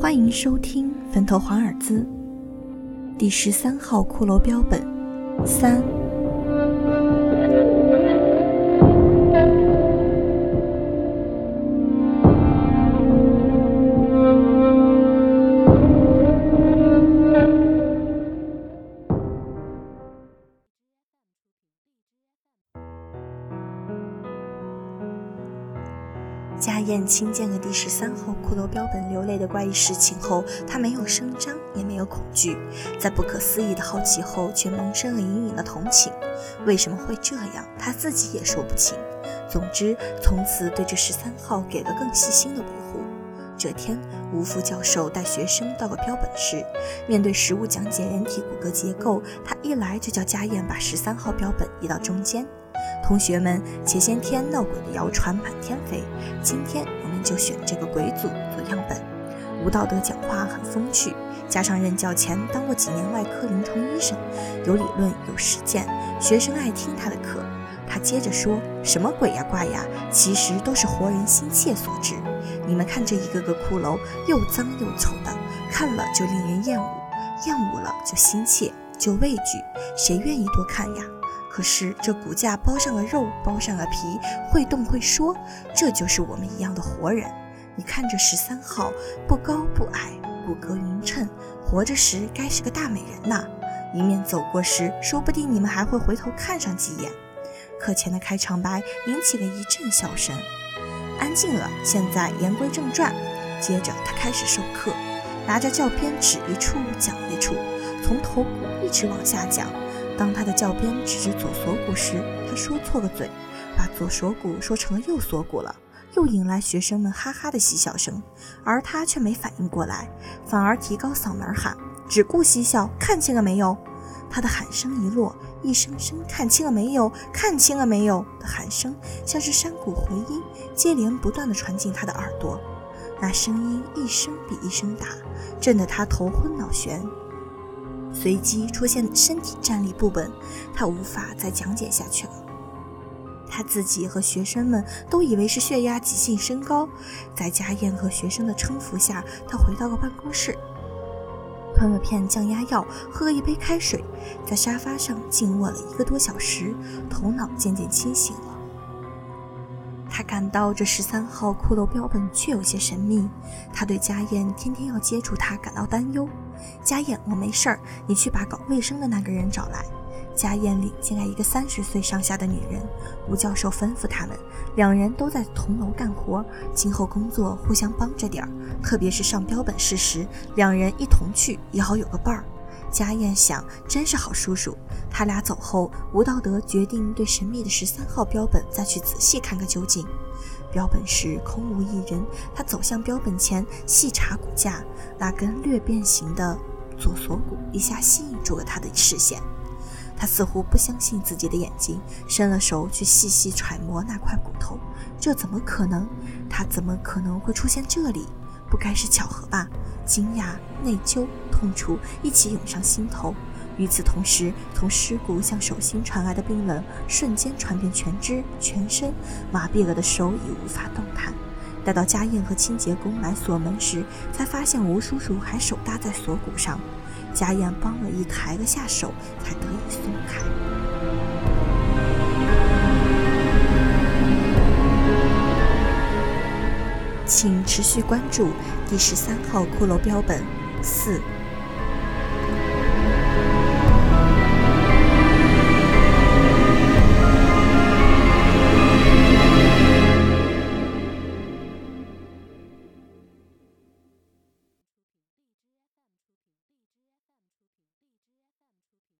欢迎收听《坟头华尔兹》第十三号骷髅标本三。家燕亲见了第十三号骷髅标本流泪的怪异事情后，她没有声张，也没有恐惧，在不可思议的好奇后，却萌生了隐隐的同情。为什么会这样，他自己也说不清。总之，从此对这十三号给了更细心的补。这天，吴副教授带学生到了标本室，面对实物讲解人体骨骼结构，他一来就叫家燕把十三号标本移到中间。同学们，前些天闹鬼的谣传满天飞，今天我们就选这个鬼组做样本。吴道德讲话很风趣，加上任教前当过几年外科临床医生，有理论有实践，学生爱听他的课。他接着说：“什么鬼呀怪呀，其实都是活人心切所致。你们看这一个个骷髅，又脏又丑的，看了就令人厌恶，厌恶了就心切，就畏惧，谁愿意多看呀？”可是这骨架包上了肉，包上了皮，会动会说，这就是我们一样的活人。你看这十三号，不高不矮，骨骼匀称，活着时该是个大美人呐。迎面走过时，说不定你们还会回头看上几眼。课前的开场白引起了一阵笑声。安静了，现在言归正传。接着他开始授课，拿着教鞭指一处讲一处，从头骨一直往下讲。当他的教鞭指着左锁骨时，他说错了嘴，把左锁骨说成了右锁骨了，又引来学生们哈哈的嬉笑声。而他却没反应过来，反而提高嗓门喊：“只顾嬉笑，看清了没有？”他的喊声一落，一声声“看清了没有？看清了没有？”的喊声像是山谷回音，接连不断地传进他的耳朵。那声音一声比一声大，震得他头昏脑眩。随即出现身体站立不稳，他无法再讲解下去了。他自己和学生们都以为是血压急性升高，在家燕和学生的搀扶下，他回到了办公室，吞了片降压药，喝了一杯开水，在沙发上静卧了一个多小时，头脑渐渐清醒了。他感到这十三号骷髅标本确有些神秘，他对家燕天天要接触他感到担忧。家燕，我没事儿，你去把搞卫生的那个人找来。家宴里进来一个三十岁上下的女人，吴教授吩咐他们，两人都在同楼干活，今后工作互相帮着点儿，特别是上标本室时，两人一同去也好有个伴儿。家燕想，真是好叔叔。他俩走后，吴道德决定对神秘的十三号标本再去仔细看个究竟。标本室空无一人，他走向标本前细查骨架，那根略变形的左锁骨一下吸引住了他的视线。他似乎不相信自己的眼睛，伸了手去细细揣摩那块骨头。这怎么可能？他怎么可能会出现这里？不该是巧合吧？惊讶、内疚、痛楚一起涌上心头。与此同时，从尸骨向手心传来的冰冷瞬间传遍全肢、全身，麻痹了的手已无法动弹。待到家燕和清洁工来锁门时，才发现吴叔叔还手搭在锁骨上。家燕帮了一抬了下手，才得以松开。请持续关注第十三号骷髅标本四。